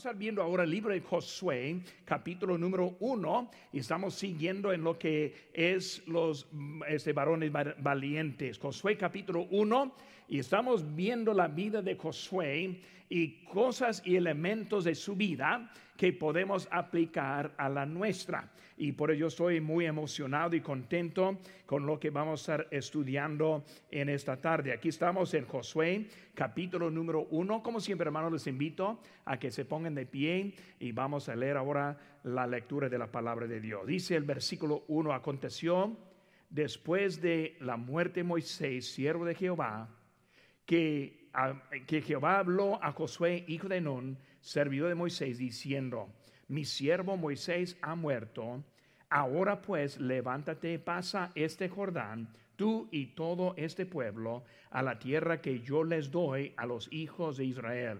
Vamos a estar viendo ahora el libro de Josué, capítulo número uno, y estamos siguiendo en lo que es los este, varones valientes. Josué, capítulo uno, y estamos viendo la vida de Josué y cosas y elementos de su vida que podemos aplicar a la nuestra. Y por ello estoy muy emocionado y contento con lo que vamos a estar estudiando en esta tarde. Aquí estamos en Josué, capítulo número uno. Como siempre, hermanos, les invito a que se pongan de pie y vamos a leer ahora la lectura de la palabra de Dios. Dice el versículo uno, aconteció después de la muerte de Moisés, siervo de Jehová, que, que Jehová habló a Josué, hijo de Nun, servidor de Moisés, diciendo, mi siervo Moisés ha muerto, ahora pues levántate, pasa este Jordán, tú y todo este pueblo, a la tierra que yo les doy a los hijos de Israel.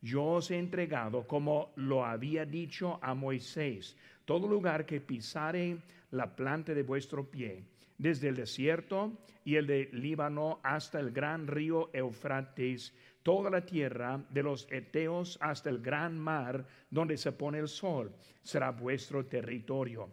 Yo os he entregado, como lo había dicho a Moisés, todo lugar que pisare la planta de vuestro pie, desde el desierto y el de Líbano hasta el gran río Eufrates, toda la tierra, de los Eteos hasta el gran mar donde se pone el sol, será vuestro territorio.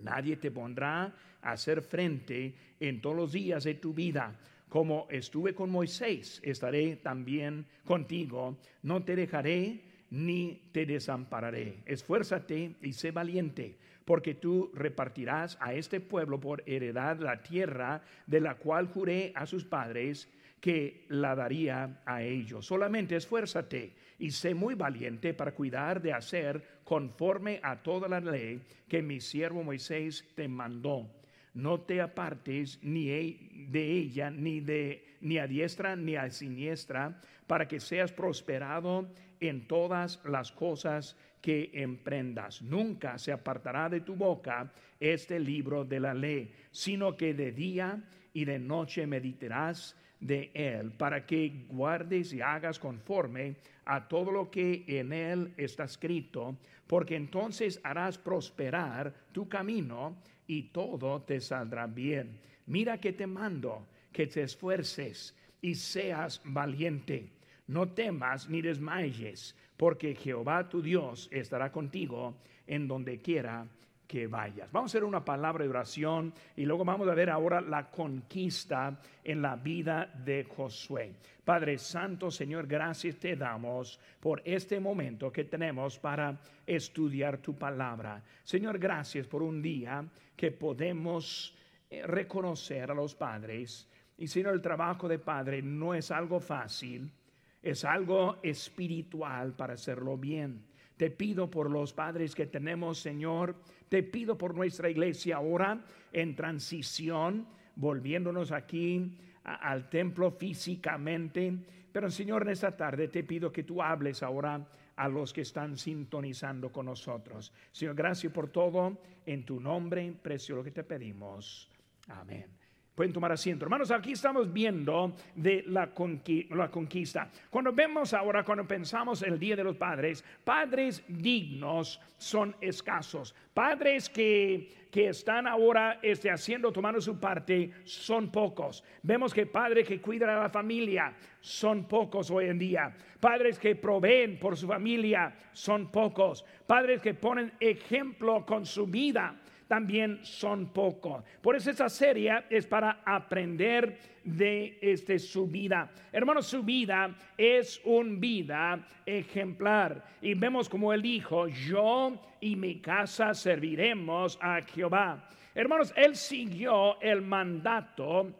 Nadie te pondrá a hacer frente en todos los días de tu vida. Como estuve con Moisés, estaré también contigo. No te dejaré ni te desampararé. Esfuérzate y sé valiente, porque tú repartirás a este pueblo por heredad la tierra de la cual juré a sus padres que la daría a ellos. Solamente esfuérzate y sé muy valiente para cuidar de hacer conforme a toda la ley que mi siervo Moisés te mandó. No te apartes ni e, de ella, ni, de, ni a diestra ni a siniestra, para que seas prosperado en todas las cosas que emprendas. Nunca se apartará de tu boca este libro de la ley, sino que de día y de noche meditarás de él, para que guardes y hagas conforme a todo lo que en él está escrito, porque entonces harás prosperar tu camino y todo te saldrá bien. Mira que te mando que te esfuerces y seas valiente. No temas ni desmayes, porque Jehová tu Dios estará contigo en donde quiera que vayas. Vamos a hacer una palabra de oración y luego vamos a ver ahora la conquista en la vida de Josué. Padre Santo, Señor, gracias te damos por este momento que tenemos para estudiar tu palabra. Señor, gracias por un día que podemos eh, reconocer a los padres. Y Señor, el trabajo de padre no es algo fácil, es algo espiritual para hacerlo bien. Te pido por los padres que tenemos, Señor. Te pido por nuestra iglesia ahora en transición, volviéndonos aquí al templo físicamente. Pero Señor, en esta tarde te pido que tú hables ahora a los que están sintonizando con nosotros. Señor, gracias por todo. En tu nombre, precio lo que te pedimos. Amén. Pueden tomar asiento. Hermanos, aquí estamos viendo de la, conquista. Cuando vemos ahora, cuando pensamos el Día de los Padres, padres dignos son escasos. Padres que, que están ahora este, haciendo, tomando su parte, son pocos. Vemos que padres que cuidan a la familia son pocos hoy en día. Padres que proveen por su familia son pocos. Padres que ponen ejemplo con su vida también son pocos. Por eso esta serie es para aprender de este, su vida. Hermanos, su vida es un vida ejemplar. Y vemos como él dijo, yo y mi casa serviremos a Jehová. Hermanos, él siguió el mandato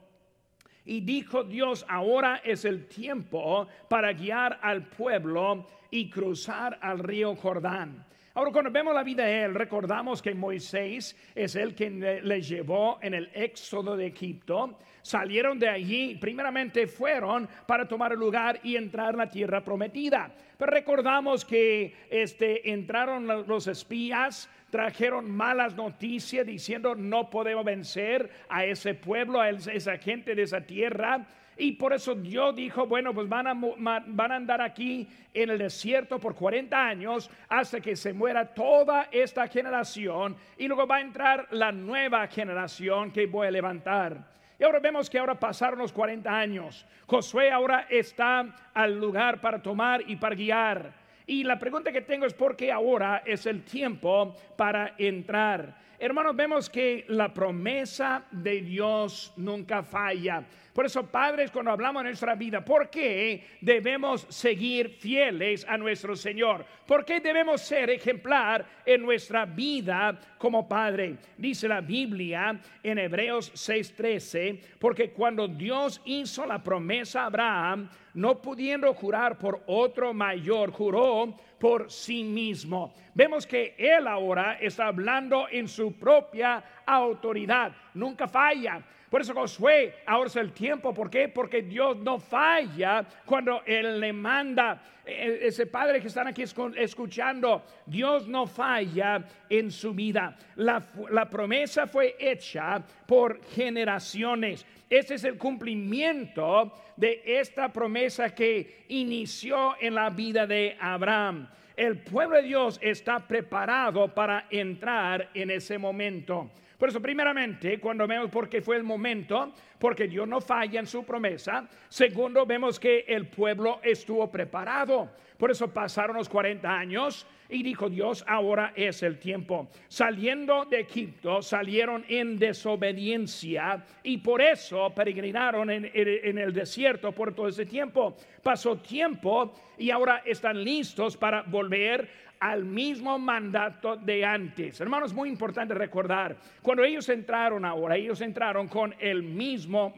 y dijo Dios, ahora es el tiempo para guiar al pueblo y cruzar al río Jordán. Ahora, cuando vemos la vida de él, recordamos que Moisés es el que le llevó en el éxodo de Egipto. Salieron de allí, primeramente fueron para tomar el lugar y entrar en la tierra prometida. Pero recordamos que este, entraron los espías, trajeron malas noticias diciendo no podemos vencer a ese pueblo, a esa gente de esa tierra. Y por eso Dios dijo, bueno, pues van a, van a andar aquí en el desierto por 40 años hasta que se muera toda esta generación y luego va a entrar la nueva generación que voy a levantar. Y ahora vemos que ahora pasaron los 40 años. Josué ahora está al lugar para tomar y para guiar. Y la pregunta que tengo es por qué ahora es el tiempo para entrar. Hermanos, vemos que la promesa de Dios nunca falla. Por eso, padres, cuando hablamos de nuestra vida, ¿por qué debemos seguir fieles a nuestro Señor? ¿Por qué debemos ser ejemplar en nuestra vida como padre? Dice la Biblia en Hebreos 6:13, porque cuando Dios hizo la promesa a Abraham, no pudiendo jurar por otro mayor, juró por sí mismo. Vemos que él ahora está hablando en su propia autoridad, nunca falla. Por eso Josué ahora es el tiempo. ¿Por qué? Porque Dios no falla cuando Él le manda. E, ese padre que están aquí escuchando, Dios no falla en su vida. La, la promesa fue hecha por generaciones. Ese es el cumplimiento de esta promesa que inició en la vida de Abraham. El pueblo de Dios está preparado para entrar en ese momento. Por eso, primeramente, cuando vemos por qué fue el momento, porque Dios no falla en su promesa. Segundo, vemos que el pueblo estuvo preparado. Por eso pasaron los 40 años y dijo Dios, ahora es el tiempo. Saliendo de Egipto, salieron en desobediencia y por eso peregrinaron en, en, el desierto por todo ese tiempo. Pasó tiempo y ahora están listos para volver al mismo mandato de antes. Hermanos, muy importante recordar, cuando ellos entraron ahora, ellos entraron con el mismo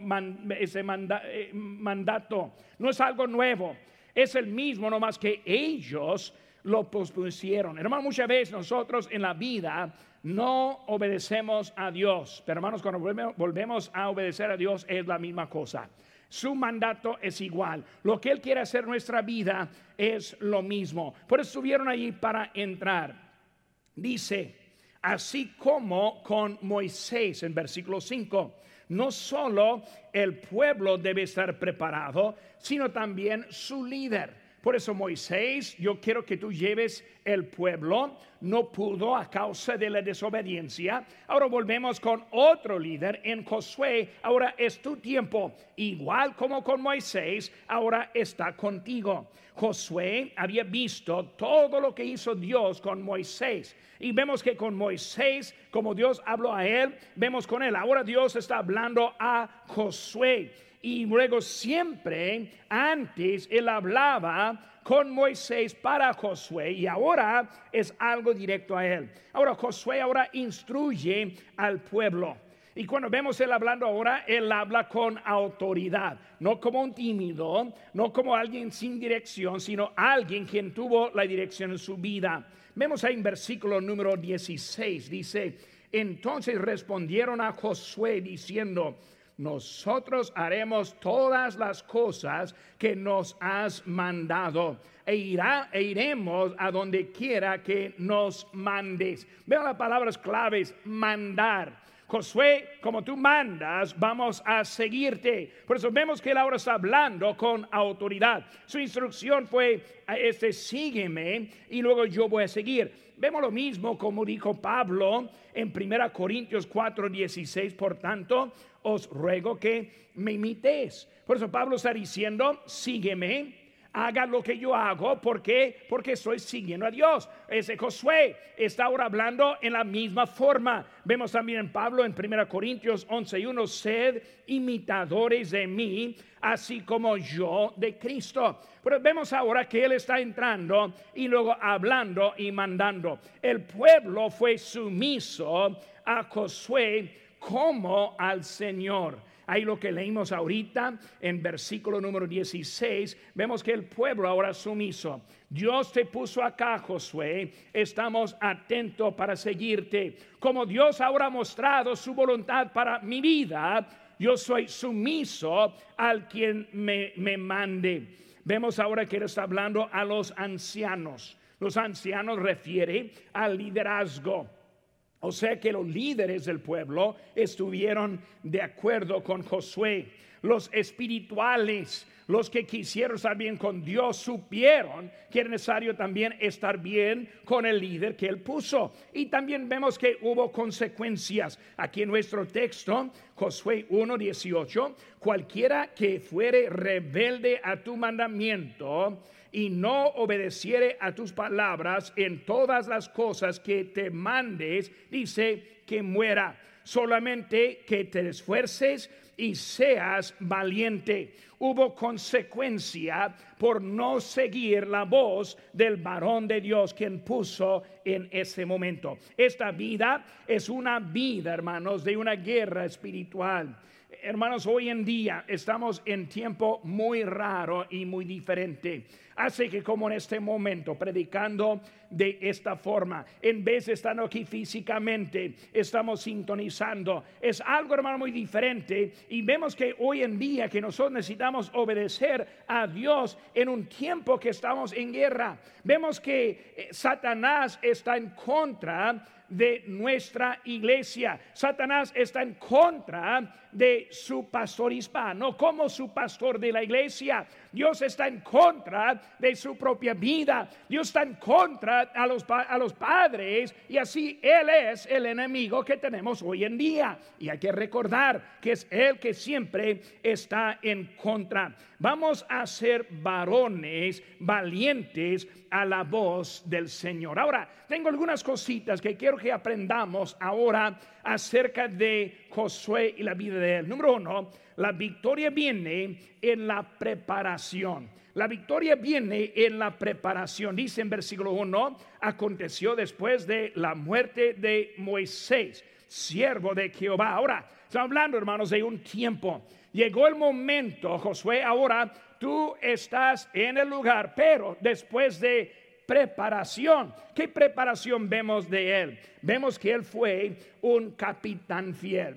ese eh, mandato. No es algo nuevo, es el mismo, no más que ellos lo pospusieron. Hermanos, muchas veces nosotros en la vida no obedecemos a Dios, pero hermanos, cuando volvemos a obedecer a Dios es la misma cosa. Su mandato es igual. Lo que Él quiere hacer en nuestra vida es lo mismo. Por eso estuvieron allí para entrar. Dice, así como con Moisés en versículo 5. No solo el pueblo debe estar preparado, sino también su líder. Por eso Moisés, yo quiero que tú lleves el pueblo, no pudo a causa de la desobediencia. Ahora volvemos con otro líder en Josué. Ahora es tu tiempo, igual como con Moisés, ahora está contigo. Josué había visto todo lo que hizo Dios con Moisés. Y vemos que con Moisés, como Dios habló a él, vemos con él. Ahora Dios está hablando a Josué y luego siempre antes él hablaba con Moisés para Josué y ahora es algo directo a él. Ahora Josué ahora instruye al pueblo. Y cuando vemos él hablando ahora, él habla con autoridad, no como un tímido, no como alguien sin dirección, sino alguien quien tuvo la dirección en su vida. Vemos ahí en versículo número 16, dice, entonces respondieron a Josué diciendo, nosotros haremos todas las cosas que nos has mandado e, irá, e iremos a donde quiera que nos mandes. Vean las palabras claves, mandar. Josué, como tú mandas, vamos a seguirte. Por eso vemos que él ahora está hablando con autoridad. Su instrucción fue, este, sígueme y luego yo voy a seguir. Vemos lo mismo como dijo Pablo en 1 Corintios 4, 16. Por tanto, os ruego que me imitéis. Por eso Pablo está diciendo, sígueme haga lo que yo hago. ¿Por qué? Porque estoy siguiendo a Dios. Ese Josué está ahora hablando en la misma forma. Vemos también en Pablo en 1 Corintios 11 y 1, sed imitadores de mí, así como yo de Cristo. Pero vemos ahora que él está entrando y luego hablando y mandando. El pueblo fue sumiso a Josué como al Señor. Ahí lo que leímos ahorita en versículo número 16, vemos que el pueblo ahora sumiso. Dios te puso acá, Josué. Estamos atentos para seguirte. Como Dios ahora ha mostrado su voluntad para mi vida, yo soy sumiso al quien me, me mande. Vemos ahora que él está hablando a los ancianos. Los ancianos refiere al liderazgo. O sea que los líderes del pueblo estuvieron de acuerdo con Josué. Los espirituales, los que quisieron estar bien con Dios, supieron que era necesario también estar bien con el líder que él puso. Y también vemos que hubo consecuencias. Aquí en nuestro texto, Josué 1.18, cualquiera que fuere rebelde a tu mandamiento, y no obedeciere a tus palabras en todas las cosas que te mandes, dice que muera. Solamente que te esfuerces y seas valiente. Hubo consecuencia por no seguir la voz del varón de Dios quien puso en ese momento. Esta vida es una vida, hermanos, de una guerra espiritual. Hermanos, hoy en día estamos en tiempo muy raro y muy diferente. Hace que como en este momento, predicando de esta forma, en vez de estar aquí físicamente, estamos sintonizando. Es algo, hermano, muy diferente. Y vemos que hoy en día que nosotros necesitamos obedecer a Dios en un tiempo que estamos en guerra. Vemos que eh, Satanás está en contra de nuestra iglesia. Satanás está en contra de su pastor hispano como su pastor de la iglesia. Dios está en contra de su propia vida. Dios está en contra a los, a los padres y así Él es el enemigo que tenemos hoy en día. Y hay que recordar que es Él que siempre está en contra. Vamos a ser varones valientes a la voz del Señor. Ahora, tengo algunas cositas que quiero que aprendamos ahora acerca de Josué y la vida de él. Número uno, la victoria viene en la preparación. La victoria viene en la preparación. Dice en versículo 1, aconteció después de la muerte de Moisés, siervo de Jehová. Ahora, estamos hablando, hermanos, de un tiempo. Llegó el momento, Josué, ahora tú estás en el lugar, pero después de preparación. ¿Qué preparación vemos de él? Vemos que él fue un capitán fiel.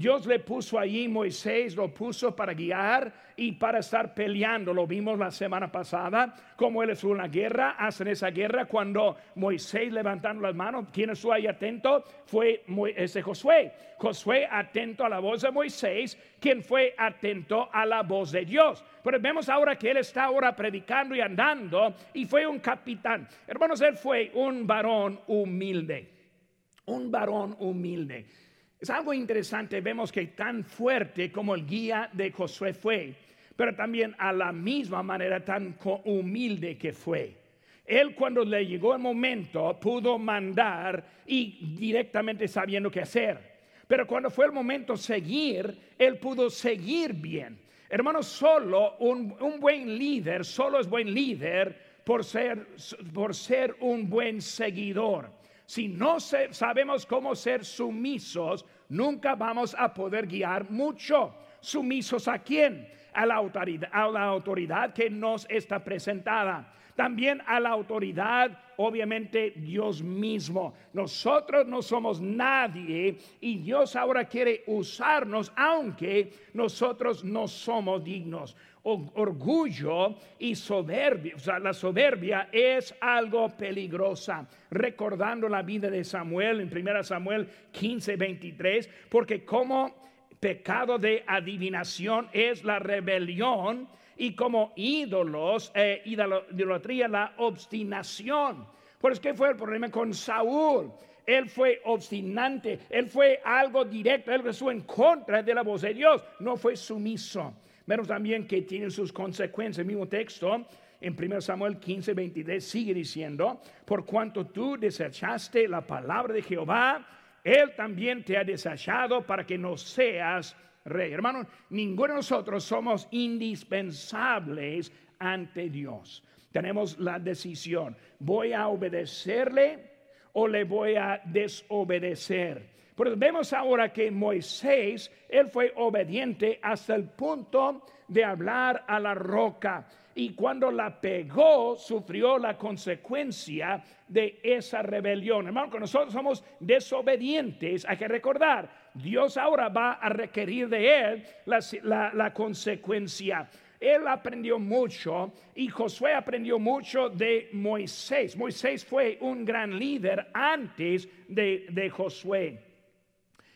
Dios le puso allí, Moisés lo puso para guiar y para estar peleando. Lo vimos la semana pasada, como él estuvo en la guerra, hacen esa guerra cuando Moisés levantando las manos, quien estuvo ahí atento fue ese Josué. Josué atento a la voz de Moisés, quien fue atento a la voz de Dios. Pero vemos ahora que él está ahora predicando y andando y fue un capitán. Hermanos, él fue un varón humilde. Un varón humilde. Es algo interesante, vemos que tan fuerte como el guía de Josué fue, pero también a la misma manera tan humilde que fue. Él cuando le llegó el momento pudo mandar y directamente sabiendo qué hacer. Pero cuando fue el momento seguir, él pudo seguir bien. Hermanos, solo un, buen líder, solo es buen líder por ser, por ser un buen seguidor. Si no sabemos cómo ser sumisos, nunca vamos a poder guiar mucho. ¿Sumisos a quién? A la autoridad, a la autoridad que nos está presentada. También a la autoridad, obviamente, Dios mismo. Nosotros no somos nadie y Dios ahora quiere usarnos, aunque nosotros no somos dignos orgullo y soberbia. O sea, la soberbia es algo peligrosa. Recordando la vida de Samuel en 1 Samuel 15, 23, porque como pecado de adivinación es la rebelión y como ídolos, eh, idolatría, la obstinación. Por eso que fue el problema con Saúl. Él fue obstinante, él fue algo directo, él estuvo en contra de la voz de Dios, no fue sumiso. Vemos también que tiene sus consecuencias. El mismo texto en 1 Samuel 15, 23 sigue diciendo, por cuanto tú desechaste la palabra de Jehová, Él también te ha desechado para que no seas rey. Hermanos, ninguno de nosotros somos indispensables ante Dios. Tenemos la decisión, ¿voy a obedecerle o le voy a desobedecer? Pero vemos ahora que Moisés, él fue obediente hasta el punto de hablar a la roca. Y cuando la pegó, sufrió la consecuencia de esa rebelión. Hermano, que nosotros somos desobedientes, hay que recordar, Dios ahora va a requerir de él la, la, consecuencia. Él aprendió mucho y Josué aprendió mucho de Moisés. Moisés fue un gran líder antes de, de Josué.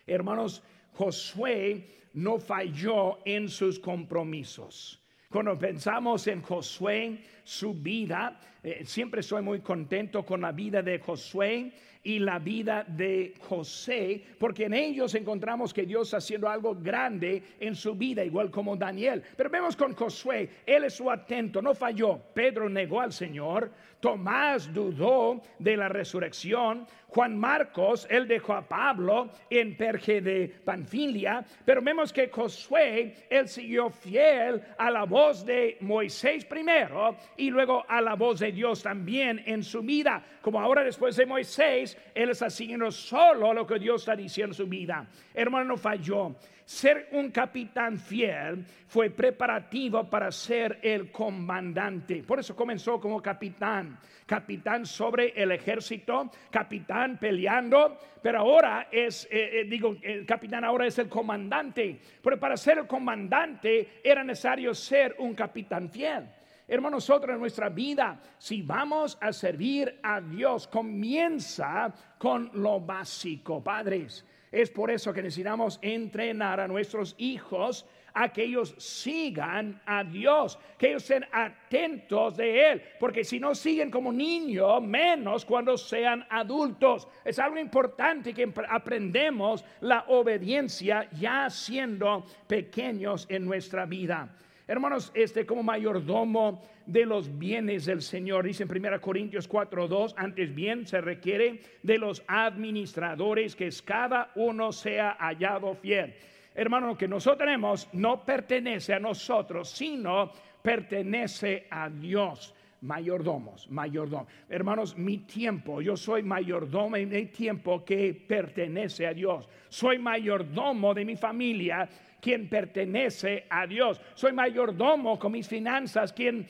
Hermanos, Josué no falló en sus compromisos. Cuando pensamos en Josué, su vida, eh, siempre estoy muy contento con la vida de Josué y la vida de José, porque en ellos encontramos que Dios está haciendo algo grande en su vida, igual como Daniel. Pero vemos con Josué, él es su atento, no falló. Pedro negó al Señor, Tomás dudó de la resurrección, Juan Marcos, él dejó a Pablo en Perge de Panfilia, pero vemos que Josué, él siguió fiel a la voz de Moisés primero y luego a la voz de Dios también en su vida. Como ahora después de Moisés, él está siguiendo solo lo que Dios está diciendo en su vida. Hermano, no falló. Ser un capitán fiel fue preparativo para ser el comandante. Por eso comenzó como capitán. Capitán sobre el ejército, capitán peleando, pero ahora es, eh, eh, digo, el capitán ahora es el comandante. Pero para ser el comandante era necesario ser un capitán fiel. Hermanos, nosotros en nuestra vida, si vamos a servir a Dios, comienza con lo básico, padres. Es por eso que necesitamos entrenar a nuestros hijos a que ellos sigan a Dios, que ellos estén atentos de Él, porque si no siguen como niños, menos cuando sean adultos. Es algo importante que aprendemos la obediencia ya siendo pequeños en nuestra vida. Hermanos, este como mayordomo de los bienes del Señor, dice en 1 Corintios 4:2, antes bien se requiere de los administradores que cada uno sea hallado fiel. Hermano, lo que nosotros tenemos no pertenece a nosotros, sino pertenece a Dios mayordomos, mayordomo. Hermanos, mi tiempo, yo soy mayordomo en mi tiempo que pertenece a Dios. Soy mayordomo de mi familia quien pertenece a Dios. Soy mayordomo con mis finanzas, quien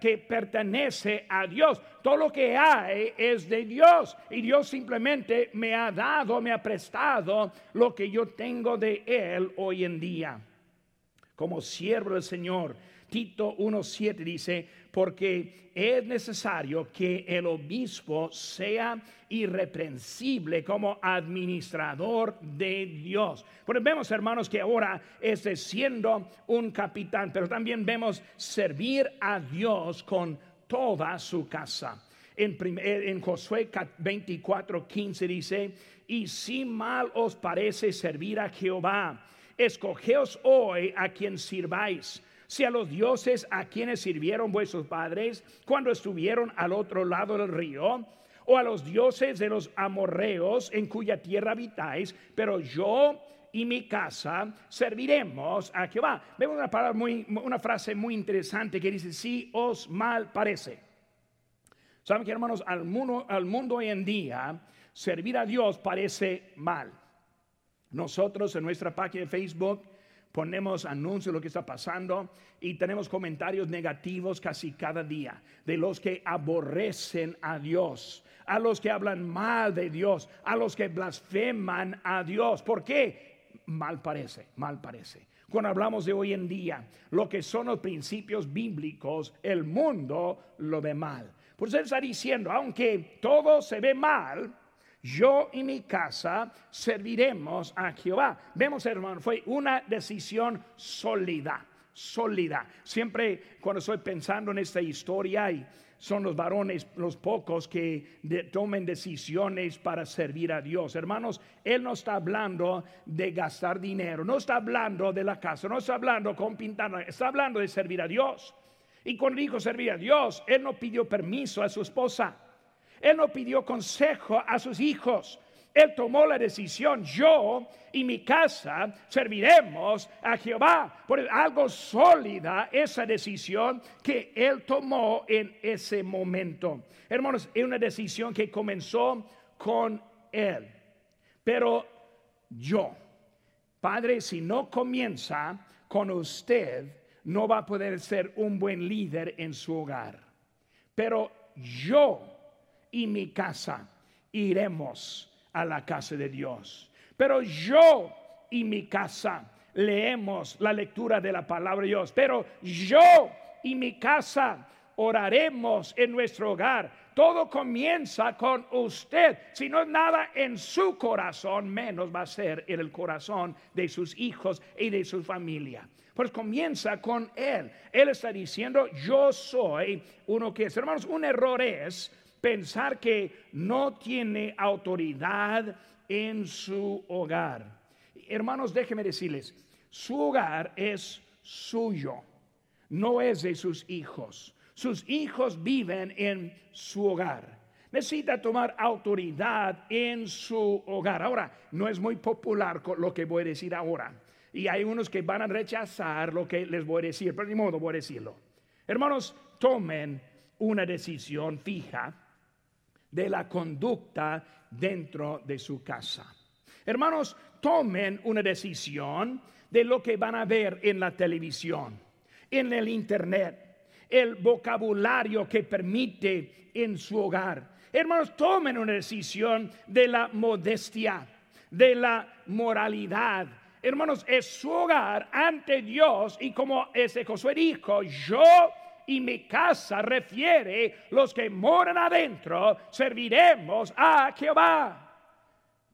que pertenece a Dios. Todo lo que hay es de Dios y Dios simplemente me ha dado, me ha prestado lo que yo tengo de Él hoy en día. Como siervo del Señor, Tito 1.7 dice, porque es necesario que el obispo sea irreprensible como administrador de Dios. Porque vemos, hermanos, que ahora es siendo un capitán, pero también vemos servir a Dios con toda su casa. En, en Josué 24, 15 dice, y si mal os parece servir a Jehová, escogeos hoy a quien sirváis si a los dioses a quienes sirvieron vuestros padres cuando estuvieron al otro lado del río, o a los dioses de los amorreos en cuya tierra habitáis, pero yo y mi casa serviremos a Jehová. Vemos una, palabra muy, una frase muy interesante que dice, si os mal parece. Saben que hermanos, al mundo, al mundo hoy en día, servir a Dios parece mal. Nosotros en nuestra página de Facebook ponemos anuncios de lo que está pasando y tenemos comentarios negativos casi cada día de los que aborrecen a Dios, a los que hablan mal de Dios, a los que blasfeman a Dios. ¿Por qué? Mal parece, mal parece. Cuando hablamos de hoy en día, lo que son los principios bíblicos, el mundo lo ve mal. Por eso él está diciendo, aunque todo se ve mal, yo y mi casa serviremos a Jehová. Vemos, hermano, fue una decisión sólida, sólida. Siempre cuando estoy pensando en esta historia son los varones los pocos que tomen decisiones para servir a Dios. Hermanos, Él no está hablando de gastar dinero, no está hablando de la casa, no está hablando con pintar, está hablando de servir a Dios. Y cuando dijo servir a Dios, Él no pidió permiso a su esposa. Él no pidió consejo a sus hijos. Él tomó la decisión, yo y mi casa serviremos a Jehová. Por algo sólida esa decisión que él tomó en ese momento. Hermanos, es una decisión que comenzó con él. Pero yo, Padre, si no comienza con usted, no va a poder ser un buen líder en su hogar. Pero yo y mi casa iremos a la casa de Dios. Pero yo y mi casa leemos la lectura de la palabra de Dios. Pero yo y mi casa oraremos en nuestro hogar. todo comienza con usted. Si no es nada en su corazón, menos va a ser en el corazón de sus hijos y de su familia. Pues comienza con Él. Él está diciendo, yo soy uno que es. Hermanos, un error es pensar que no tiene autoridad en su hogar. Hermanos, déjenme decirles, su hogar es suyo, no es de sus hijos. Sus hijos viven en su hogar. Necesita tomar autoridad en su hogar. Ahora, no es muy popular lo que voy a decir ahora. Y hay unos que van a rechazar lo que les voy a decir, pero ni modo voy a decirlo. Hermanos, tomen una decisión fija de la conducta dentro de su casa. Hermanos, tomen una decisión de lo que van a ver en la televisión, en el internet, el vocabulario que permite en su hogar. Hermanos, tomen una decisión de la modestia, de la moralidad. Hermanos, es su hogar ante Dios y como ese Josué dijo, yo y mi casa refiere los que moran adentro, serviremos a Jehová.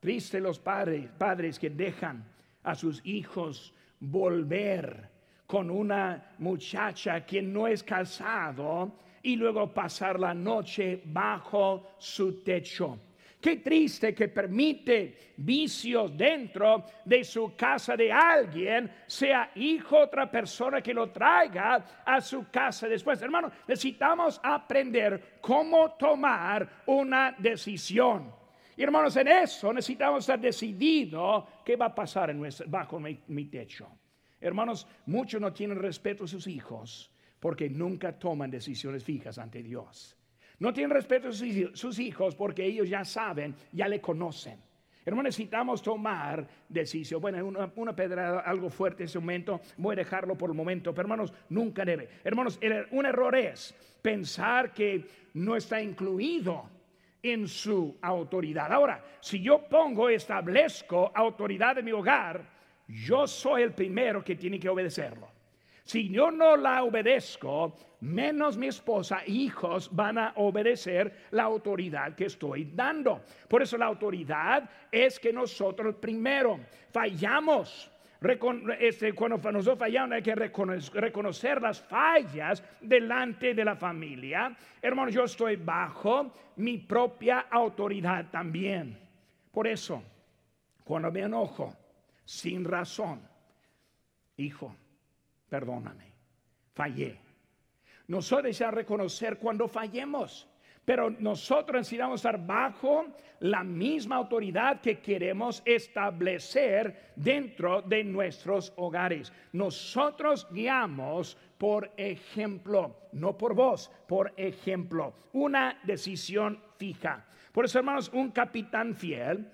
Triste los padres, padres que dejan a sus hijos volver con una muchacha que no es casado y luego pasar la noche bajo su techo. Qué triste que permite vicios dentro de su casa de alguien, sea hijo otra persona que lo traiga a su casa después. Hermano, necesitamos aprender cómo tomar una decisión. Y hermanos, en eso necesitamos estar decididos qué va a pasar en bajo mi techo. Hermanos, muchos no tienen respeto a sus hijos porque nunca toman decisiones fijas ante Dios. No tienen respeto a sus hijos porque ellos ya saben, ya le conocen. Hermanos, necesitamos tomar decisión. Bueno, una, una pedrada algo fuerte en ese momento, voy a dejarlo por el momento, pero hermanos, nunca debe. Hermanos, er, un error es pensar que no está incluido en su autoridad. Ahora, si yo pongo, establezco autoridad en mi hogar, yo soy el primero que tiene que obedecerlo. Si yo no la obedezco, menos mi esposa hijos van a obedecer la autoridad que estoy dando. Por eso la autoridad es que nosotros primero fallamos. Este, cuando nosotros fallamos hay que reconocer, las fallas delante de la familia. Hermano, yo estoy bajo mi propia autoridad también. Por eso, cuando me enojo sin razón, hijo, perdóname, fallé. Nosotros necesitamos reconocer cuando fallemos, pero nosotros necesitamos estar bajo la misma autoridad que queremos establecer dentro de nuestros hogares. Nosotros guiamos por ejemplo, no por voz, por ejemplo, una decisión fija. Por eso, hermanos, un capitán fiel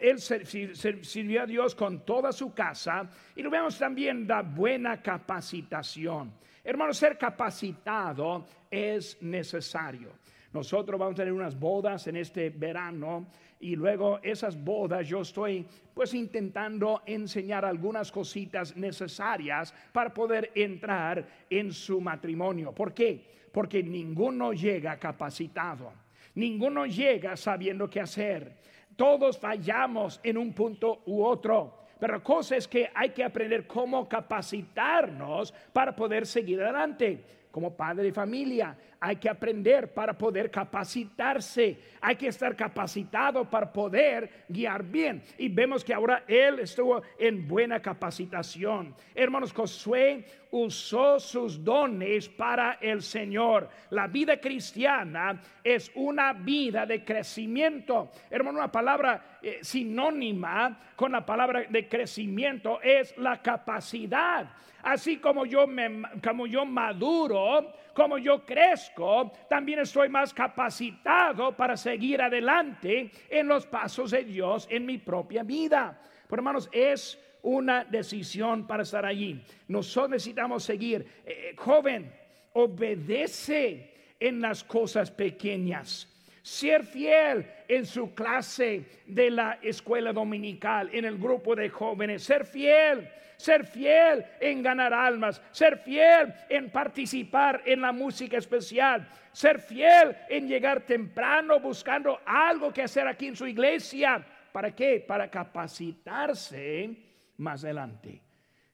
él sirvió a Dios con toda su casa y lo vemos también la buena capacitación. Hermano, ser capacitado es necesario. Nosotros vamos a tener unas bodas en este verano y luego esas bodas yo estoy pues intentando enseñar algunas cositas necesarias para poder entrar en su matrimonio. ¿Por qué? Porque ninguno llega capacitado. Ninguno llega sabiendo qué hacer. Todos fallamos en un punto u otro. Pero la cosa es que hay que aprender cómo capacitarnos para poder seguir adelante. Como padre de familia, hay que aprender para poder capacitarse. Hay que estar capacitado para poder guiar bien. Y vemos que ahora él estuvo en buena capacitación. Hermanos, Josué usó sus dones para el Señor. La vida cristiana es una vida de crecimiento. Hermano, una palabra eh, sinónima con la palabra de crecimiento es la capacidad. Así como yo, me, como yo maduro, como yo crezco, también estoy más capacitado para seguir adelante en los pasos de Dios en mi propia vida. Pero hermanos, es una decisión para estar allí. Nosotros necesitamos seguir. Eh, eh, joven, obedece en las cosas pequeñas. Ser fiel en su clase de la escuela dominical, en el grupo de jóvenes. Ser fiel ser fiel en ganar almas, ser fiel en participar en la música especial, ser fiel en llegar temprano buscando algo que hacer aquí en su iglesia. ¿Para qué? Para capacitarse más adelante.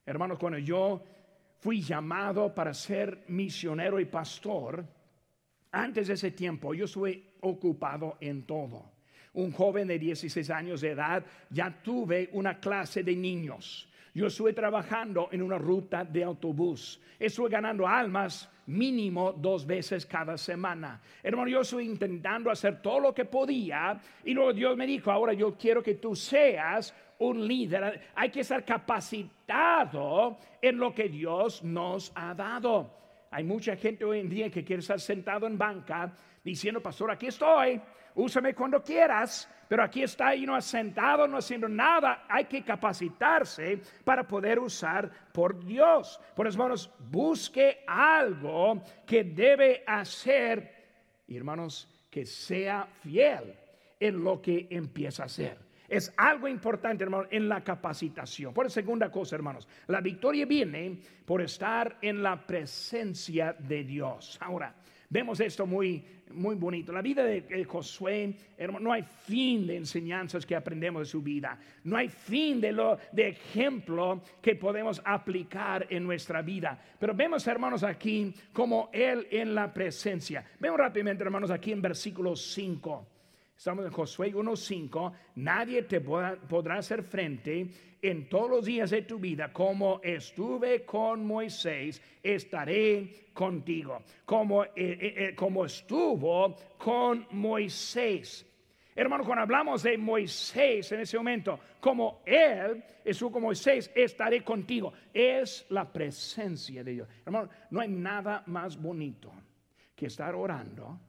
Hermanos, cuando yo fui llamado para ser misionero y pastor, antes de ese tiempo yo estuve ocupado en todo. Un joven de 16 años de edad, ya tuve una clase de niños. Yo estuve trabajando en una ruta de autobús. Estuve ganando almas mínimo dos veces cada semana. Hermano, yo estuve intentando hacer todo lo que podía y luego Dios me dijo, ahora yo quiero que tú seas un líder. Hay que estar capacitado en lo que Dios nos ha dado. Hay mucha gente hoy en día que quiere estar sentado en banca diciendo, pastor, aquí estoy, úsame cuando quieras, pero aquí está y no sentado, no haciendo nada. Hay que capacitarse para poder usar por Dios. Por eso, hermanos, busque algo que debe hacer, hermanos, que sea fiel en lo que empieza a hacer. Es algo importante, hermanos, en la capacitación. Por segunda cosa, hermanos, la victoria viene por estar en la presencia de Dios. Ahora, vemos esto muy, muy bonito. La vida de, Josué, hermano, no hay fin de enseñanzas que aprendemos de su vida. No hay fin de, lo, de ejemplo que podemos aplicar en nuestra vida. Pero vemos, hermanos, aquí como Él en la presencia. Vemos rápidamente, hermanos, aquí en versículo 5. Estamos en Josué 1.5. Nadie te podrá hacer frente en todos los días de tu vida. Como estuve con Moisés, estaré contigo. Como, eh, eh, eh, como estuvo con Moisés. Hermano, cuando hablamos de Moisés en ese momento, como Él estuvo con Moisés, estaré contigo. Es la presencia de Dios. Hermano, no hay nada más bonito que estar orando,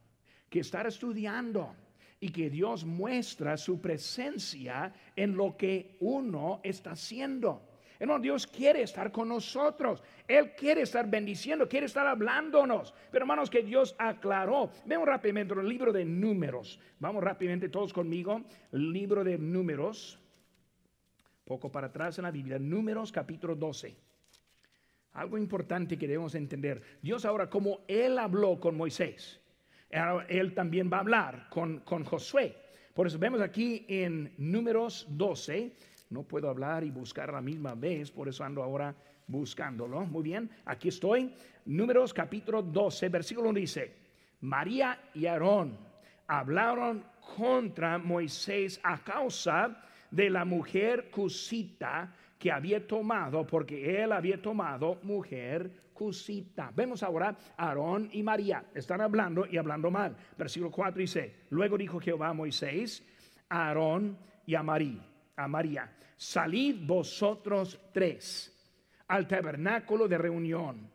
que estar estudiando y que Dios muestra su presencia en lo que uno está haciendo. Hermano, Dios quiere estar con nosotros. Él quiere estar bendiciendo, quiere estar hablándonos. Pero hermanos, que Dios aclaró. Vemos rápidamente el libro de números. Vamos rápidamente todos conmigo. Libro de números. Poco para atrás en la Biblia. Números capítulo 12. Algo importante que debemos entender. Dios ahora, como Él habló con Moisés él también va a hablar con, con Josué. Por eso vemos aquí en números 12, no puedo hablar y buscar la misma vez, por eso ando ahora buscándolo. Muy bien, aquí estoy. Números capítulo 12, versículo 1 dice, María y Aarón hablaron contra Moisés a causa de la mujer cusita que había tomado, porque él había tomado mujer Vemos ahora Aarón y María. Están hablando y hablando mal. Versículo 4 dice, luego dijo Jehová a Moisés, a Aarón y a María, a María, salid vosotros tres al tabernáculo de reunión.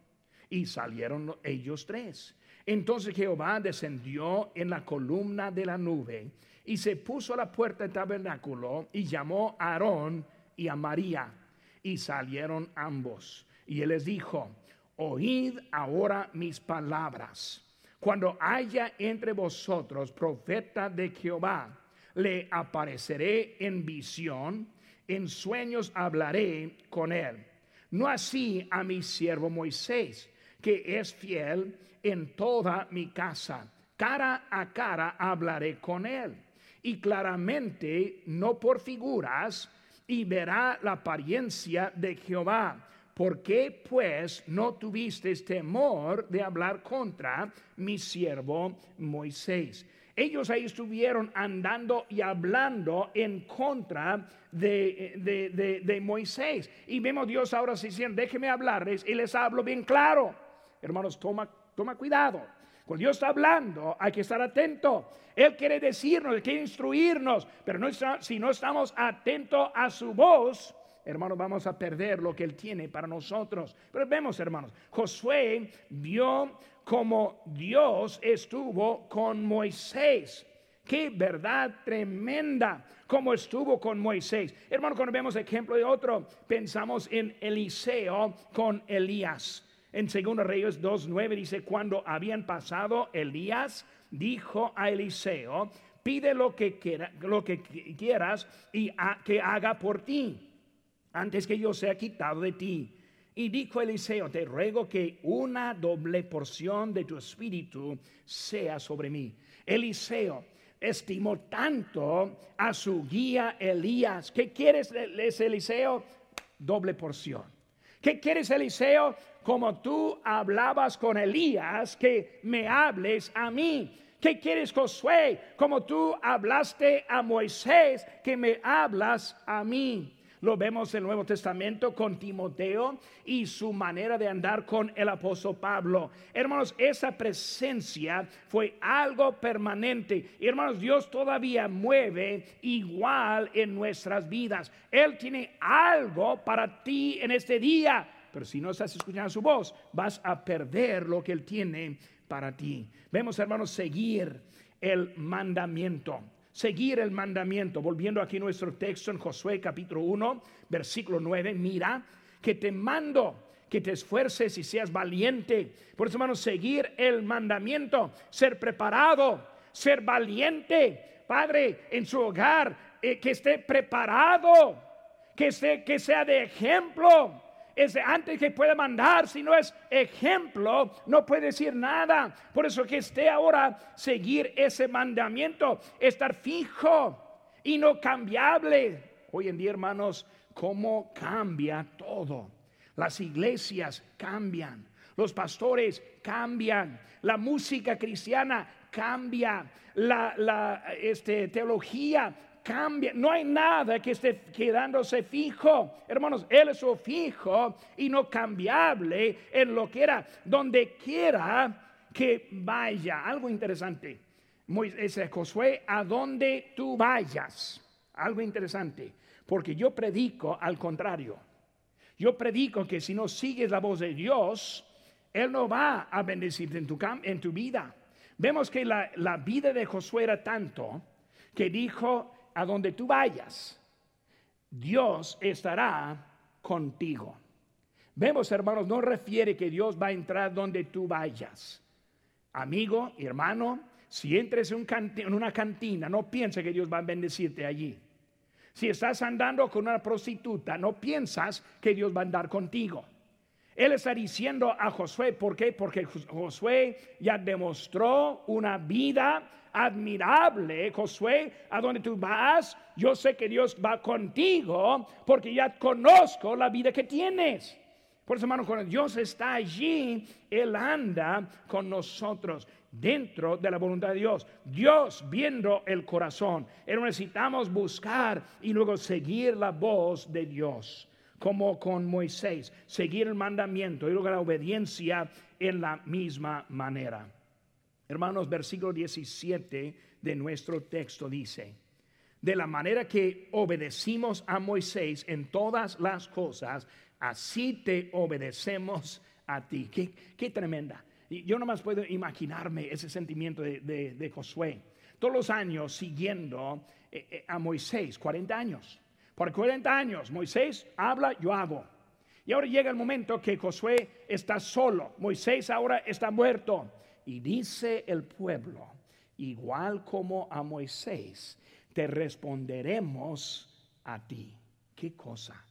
Y salieron ellos tres. Entonces Jehová descendió en la columna de la nube y se puso a la puerta del tabernáculo y llamó a Aarón y a María. Y salieron ambos. Y él les dijo, oíd ahora mis palabras. Cuando haya entre vosotros profeta de Jehová, le apareceré en visión, en sueños hablaré con él. No así a mi siervo Moisés, que es fiel en toda mi casa. Cara a cara hablaré con él. Y claramente, no por figuras, y verá la apariencia de Jehová ¿por qué pues no tuviste temor de hablar contra mi siervo Moisés? Ellos ahí estuvieron andando y hablando en contra de, de, Moisés. Y vemos Dios ahora diciendo, déjeme hablarles y les hablo bien claro. Hermanos, toma, toma cuidado. Cuando Dios está hablando, hay que estar atento. Él quiere decirnos, quiere instruirnos, pero no si no estamos atentos a su voz, hermanos, vamos a perder lo que Él tiene para nosotros. Pero vemos, hermanos, Josué vio como Dios estuvo con Moisés. Qué verdad tremenda como estuvo con Moisés. Hermano, cuando vemos ejemplo de otro, pensamos en Eliseo con Elías. En 2 Reyes 2.9 dice, cuando habían pasado, Elías dijo a Eliseo, pide lo que, quiera, lo que quieras y que haga por ti antes que yo sea quitado de ti. Y dijo Eliseo, te ruego que una doble porción de tu espíritu sea sobre mí. Eliseo estimó tanto a su guía Elías. ¿Qué quieres, Eliseo? Doble porción. ¿Qué quieres, Eliseo? Como tú hablabas con Elías, que me hables a mí. ¿Qué quieres, Josué? Como tú hablaste a Moisés, que me hablas a mí. Lo vemos en el Nuevo Testamento con Timoteo y su manera de andar con el apóstol Pablo. Hermanos, esa presencia fue algo permanente. hermanos, Dios todavía mueve igual en nuestras vidas. Él tiene algo para ti en este día. Pero si no estás escuchando su voz, vas a perder lo que Él tiene para ti. Vemos, hermanos, seguir el mandamiento seguir el mandamiento. Volviendo aquí nuestro texto en Josué capítulo 1, versículo 9, mira que te mando que te esfuerces y seas valiente. Por eso, hermanos, seguir el mandamiento, ser preparado, ser valiente. Padre, en su hogar, eh, que esté preparado, que, esté, que sea de ejemplo es antes que pueda mandar, si no es ejemplo, no puede decir nada. Por eso que esté ahora seguir ese mandamiento, estar fijo y no cambiable. Hoy en día, hermanos, cómo cambia todo. Las iglesias cambian, los pastores cambian, la música cristiana cambia, la, este, teología cambia, no hay nada que esté quedándose fijo. Hermanos, Él es fijo y no cambiable en lo que era, donde quiera que vaya. Algo interesante. Moisés, Josué, a donde tú vayas. Algo interesante. Porque yo predico al contrario. Yo predico que si no sigues la voz de Dios, Él no va a bendecirte en tu, en tu vida. Vemos que la, la vida de Josué era tanto que dijo, a donde tú vayas, Dios estará contigo. Vemos, hermanos, no refiere que Dios va a entrar donde tú vayas. Amigo, hermano, si entres en, una cantina, no pienses que Dios va a bendecirte allí. Si estás andando con una prostituta, no piensas que Dios va a andar contigo. Él está diciendo a Josué, ¿por qué? Porque Josué ya demostró una vida admirable, Josué, a donde tú vas, yo sé que Dios va contigo porque ya conozco la vida que tienes. Por eso, hermano, cuando Dios está allí, Él anda con nosotros dentro de la voluntad de Dios. Dios viendo el corazón. Pero necesitamos buscar y luego seguir la voz de Dios, como con Moisés, seguir el mandamiento y la obediencia en la misma manera. Hermanos, versículo 17 de nuestro texto dice, de la manera que obedecimos a Moisés en todas las cosas, así te obedecemos a ti. Qué, qué tremenda. Yo nomás puedo imaginarme ese sentimiento de, Josué. Todos los años siguiendo eh, eh, a Moisés, 40 años. Por 40 años, Moisés habla, yo hago. Y ahora llega el momento que Josué está solo. Moisés ahora está muerto. Y dice el pueblo, igual como a Moisés, te responderemos a ti. ¿Qué cosa?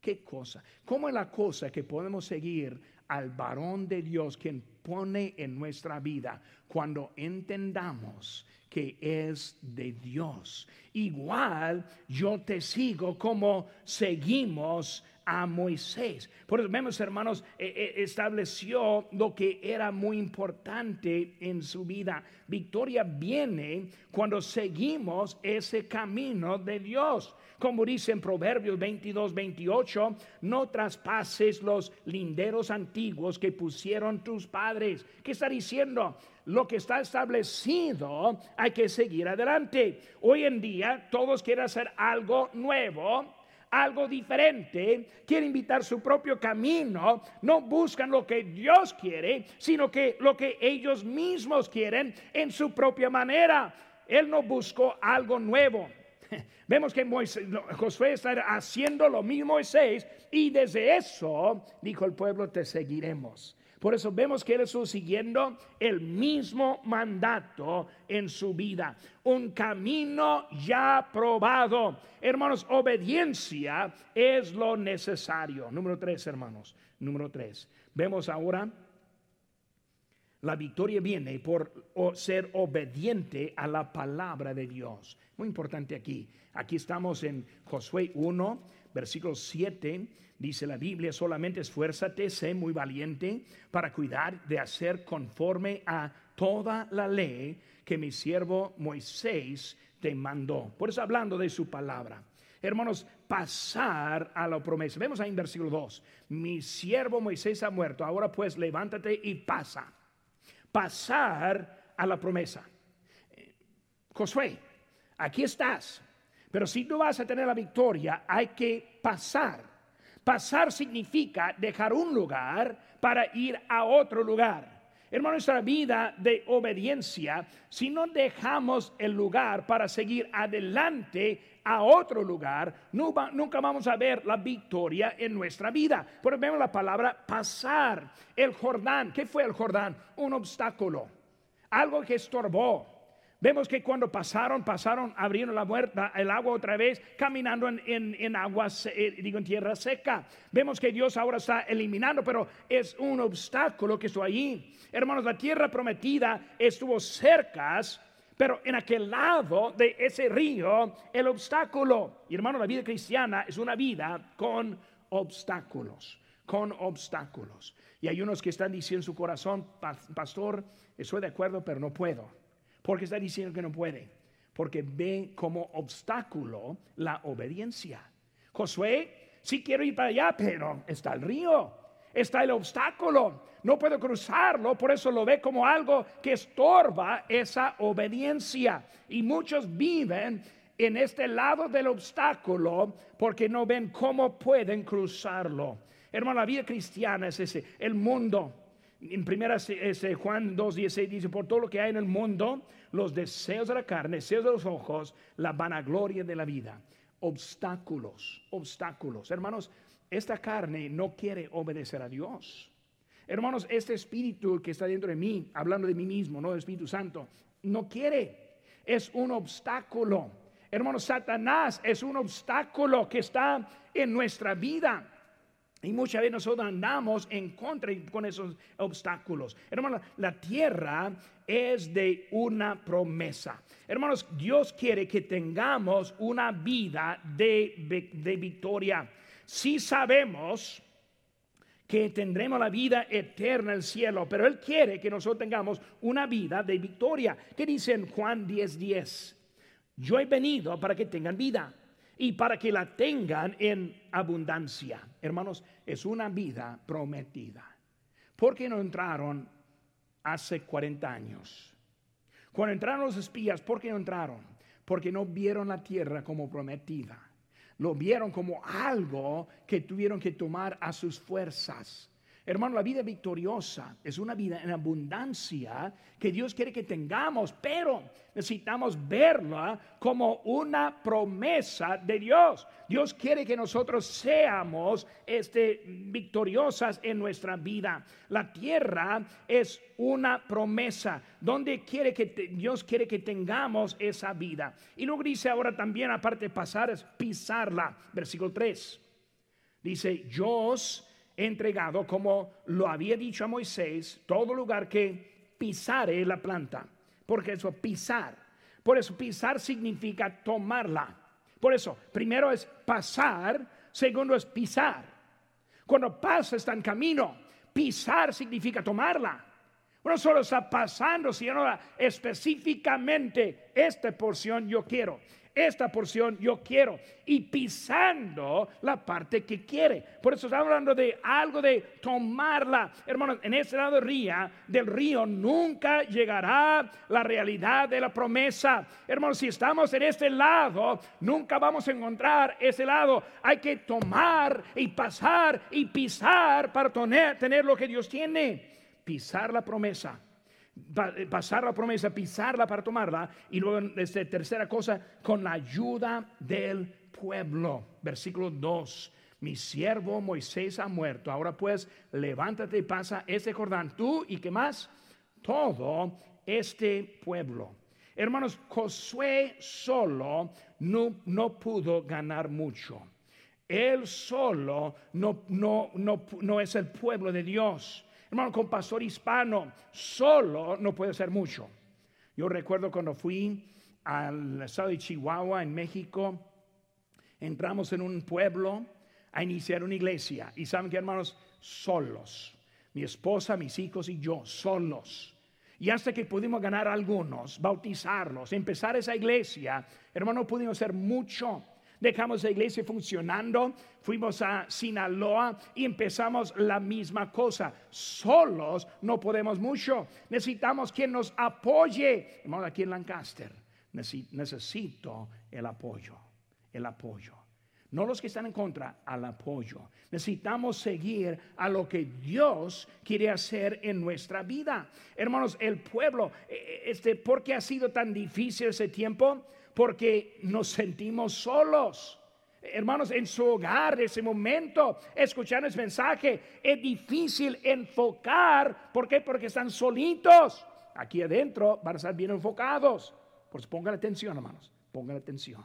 ¿Qué cosa? ¿Cómo es la cosa que podemos seguir al varón de Dios quien pone en nuestra vida cuando entendamos que es de Dios? Igual yo te sigo como seguimos a Moisés. Por eso vemos, hermanos, eh, eh, estableció lo que era muy importante en su vida. Victoria viene cuando seguimos ese camino de Dios. Como dice en Proverbios 22, 28, no traspases los linderos antiguos que pusieron tus padres. ¿Qué está diciendo? Lo que está establecido hay que seguir adelante. Hoy en día todos quieren hacer algo nuevo algo diferente, quieren invitar su propio camino, no buscan lo que Dios quiere, sino que lo que ellos mismos quieren en su propia manera. Él no buscó algo nuevo. Vemos que Josué está haciendo lo mismo Moisés y desde eso dijo el pueblo te seguiremos. Por eso vemos que él estuvo siguiendo el mismo mandato en su vida. Un camino ya probado. Hermanos, obediencia es lo necesario. Número tres, hermanos. Número tres. Vemos ahora la victoria viene por ser obediente a la palabra de Dios. Muy importante aquí. Aquí estamos en Josué 1, versículo 7. Dice la Biblia, solamente esfuérzate, sé muy valiente para cuidar de hacer conforme a toda la ley que mi siervo Moisés te mandó. Por eso hablando de su palabra. Hermanos, pasar a la promesa. Vemos ahí en versículo 2. Mi siervo Moisés ha muerto. Ahora pues levántate y pasa pasar a la promesa. Josué, aquí estás, pero si tú vas a tener la victoria, hay que pasar. Pasar significa dejar un lugar para ir a otro lugar. Hermano, nuestra vida de obediencia, si no dejamos el lugar para seguir adelante a otro lugar, nunca vamos a ver la victoria en nuestra vida. Por vemos la palabra pasar. El Jordán, ¿qué fue el Jordán? Un obstáculo, algo que estorbó. Vemos que cuando pasaron, pasaron, abrieron la puerta, el agua otra vez, caminando en, en, agua, eh, digo, en tierra seca. Vemos que Dios ahora está eliminando, pero es un obstáculo que está allí. Hermanos, la tierra prometida estuvo cerca, pero en aquel lado de ese río, el obstáculo. Y hermano, la vida cristiana es una vida con obstáculos, con obstáculos. Y hay unos que están diciendo en su corazón, pastor, estoy de acuerdo, pero no puedo. ¿Por qué está diciendo que no puede? Porque ve como obstáculo la obediencia. Josué, sí quiero ir para allá, pero está el río, está el obstáculo, no puedo cruzarlo, por eso lo ve como algo que estorba esa obediencia. Y muchos viven en este lado del obstáculo porque no ven cómo pueden cruzarlo. Hermano, la vida cristiana es ese, el mundo. En primera Juan 2.16 dice, por todo lo que hay en el mundo, los deseos de la carne, deseos de los ojos, la vanagloria de la vida, obstáculos, obstáculos. Hermanos, esta carne no quiere obedecer a Dios. Hermanos, este espíritu que está dentro de mí, hablando de mí mismo, no del Espíritu Santo, no quiere. Es un obstáculo. Hermanos, Satanás es un obstáculo que está en nuestra vida. Y muchas veces nosotros andamos en contra con esos obstáculos. Hermanos, la tierra es de una promesa. Hermanos, Dios quiere que tengamos una vida de, de victoria. Si sabemos que tendremos la vida eterna en el cielo, pero Él quiere que nosotros tengamos una vida de victoria. ¿Qué dice en Juan 10:10? 10? Yo he venido para que tengan vida y para que la tengan en abundancia. Hermanos, es una vida prometida. ¿Por qué no entraron hace 40 años? Cuando entraron los espías, ¿por qué no entraron? Porque no vieron la tierra como prometida. Lo vieron como algo que tuvieron que tomar a sus fuerzas. Hermano, la vida victoriosa es una vida en abundancia que Dios quiere que tengamos, pero necesitamos verla como una promesa de Dios. Dios quiere que nosotros seamos este, victoriosas en nuestra vida. La tierra es una promesa donde quiere que Dios quiere que tengamos esa vida. Y luego dice ahora también, aparte de pasar, es pisarla. Versículo 3. Dice, yo os entregado, como lo había dicho a Moisés, todo lugar que pisare la planta. Porque eso, pisar. Por eso, pisar significa tomarla. Por eso, primero es pasar, segundo es pisar. Cuando pasa está en camino. Pisar significa tomarla. No solo está pasando, sino específicamente esta porción yo quiero esta porción yo quiero y pisando la parte que quiere. Por eso estamos hablando de algo de tomarla. Hermanos, en ese lado del río, nunca llegará la realidad de la promesa. Hermanos, si estamos en este lado, nunca vamos a encontrar ese lado. Hay que tomar y pasar y pisar para tener, lo que Dios tiene. Pisar la promesa pasar la promesa, pisarla para tomarla. Y luego, esta tercera cosa, con la ayuda del pueblo. Versículo 2. mi siervo Moisés ha muerto. Ahora pues, levántate y pasa este Jordán, tú y qué más, todo este pueblo. Hermanos, Josué solo no, no pudo ganar mucho. Él solo no, no, no, no es el pueblo de Dios. Hermano, con pastor hispano solo no puede ser mucho. Yo recuerdo cuando fui al estado de Chihuahua, en México, entramos en un pueblo a iniciar una iglesia. Y saben que, hermanos, solos. Mi esposa, mis hijos y yo, solos. Y hasta que pudimos ganar algunos, bautizarlos, empezar esa iglesia, hermano, pudimos hacer mucho. Dejamos la iglesia funcionando, fuimos a Sinaloa y empezamos la misma cosa. Solos no podemos mucho. Necesitamos quien nos apoye. Hermano, aquí en Lancaster necesito el apoyo, el apoyo. No los que están en contra, al apoyo. Necesitamos seguir a lo que Dios quiere hacer en nuestra vida. Hermanos, el pueblo, eh, eh, este, ¿por qué ha sido tan difícil ese tiempo? Porque nos sentimos solos. Hermanos, en su hogar, en ese momento, escuchar ese mensaje, es difícil enfocar. ¿Por qué? Porque están solitos. Aquí adentro van a estar bien enfocados. Pues pongan atención, hermanos, pongan atención.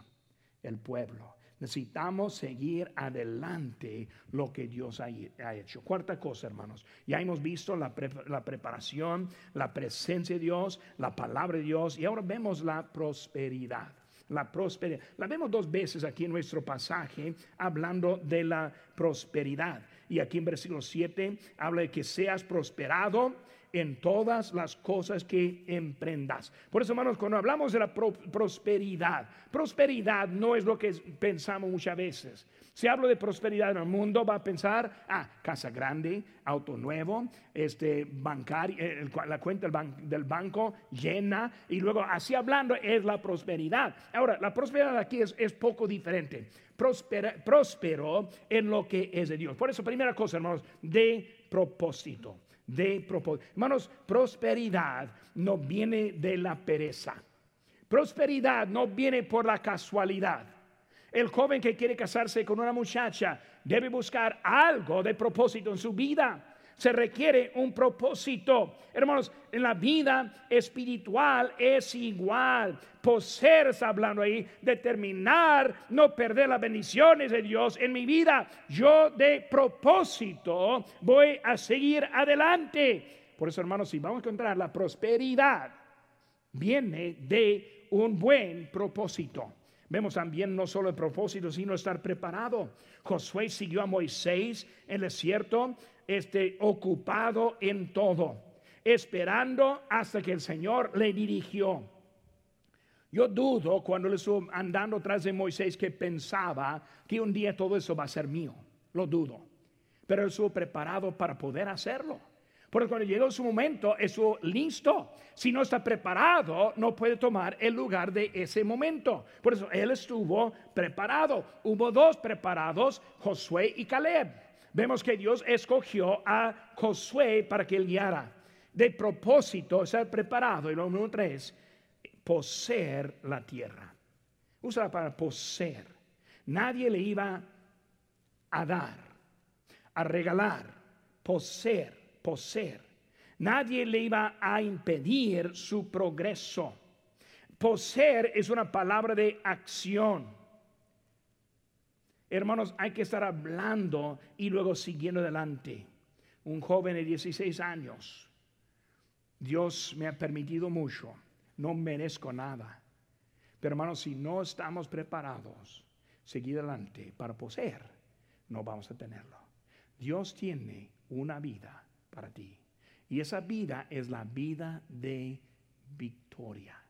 El pueblo. Necesitamos seguir adelante lo que Dios ha, hecho. Cuarta cosa, hermanos. Ya hemos visto la, preparación, la presencia de Dios, la palabra de Dios y ahora vemos la prosperidad la prosperidad. La vemos dos veces aquí en nuestro pasaje hablando de la prosperidad. Y aquí en versículo 7 habla de que seas prosperado en todas las cosas que emprendas. Por eso, hermanos, cuando hablamos de la prosperidad, prosperidad no es lo que pensamos muchas veces. Si hablo de prosperidad en el mundo, va a pensar, ah, casa grande, auto nuevo, este bancario, eh, la cuenta del, banco llena, y luego así hablando es la prosperidad. Ahora, la prosperidad aquí es, es poco diferente. próspero en lo que es de Dios. Por eso, primera cosa, hermanos, de propósito de propósito. Hermanos, prosperidad no viene de la pereza. Prosperidad no viene por la casualidad. El joven que quiere casarse con una muchacha debe buscar algo de propósito en su vida se requiere un propósito. Hermanos, en la vida espiritual es igual. Poseer, está hablando ahí, determinar, no perder las bendiciones de Dios en mi vida. Yo de propósito voy a seguir adelante. Por eso, hermanos, si vamos a encontrar la prosperidad, viene de un buen propósito. Vemos también no solo el propósito, sino estar preparado. Josué siguió a Moisés en el desierto esté ocupado en todo, esperando hasta que el Señor le dirigió. Yo dudo cuando le estuvo andando tras de Moisés que pensaba que un día todo eso va a ser mío. Lo dudo. Pero él estuvo preparado para poder hacerlo. Porque cuando llegó su momento, estuvo listo. Si no está preparado, no puede tomar el lugar de ese momento. Por eso él estuvo preparado. Hubo dos preparados, Josué y Caleb vemos que Dios escogió a Josué para que él guiara. De propósito, ser preparado. Y lo número tres, poseer la tierra. Usa para poseer. Nadie le iba a dar, a regalar, poseer, poseer. Nadie le iba a impedir su progreso. Poseer es una palabra de acción. Hermanos, hay que estar hablando y luego siguiendo adelante. Un joven de 16 años. Dios me ha permitido mucho. No merezco nada. Pero hermanos, si no estamos preparados, seguir adelante para poseer, no vamos a tenerlo. Dios tiene una vida para ti. Y esa vida es la vida de victoria.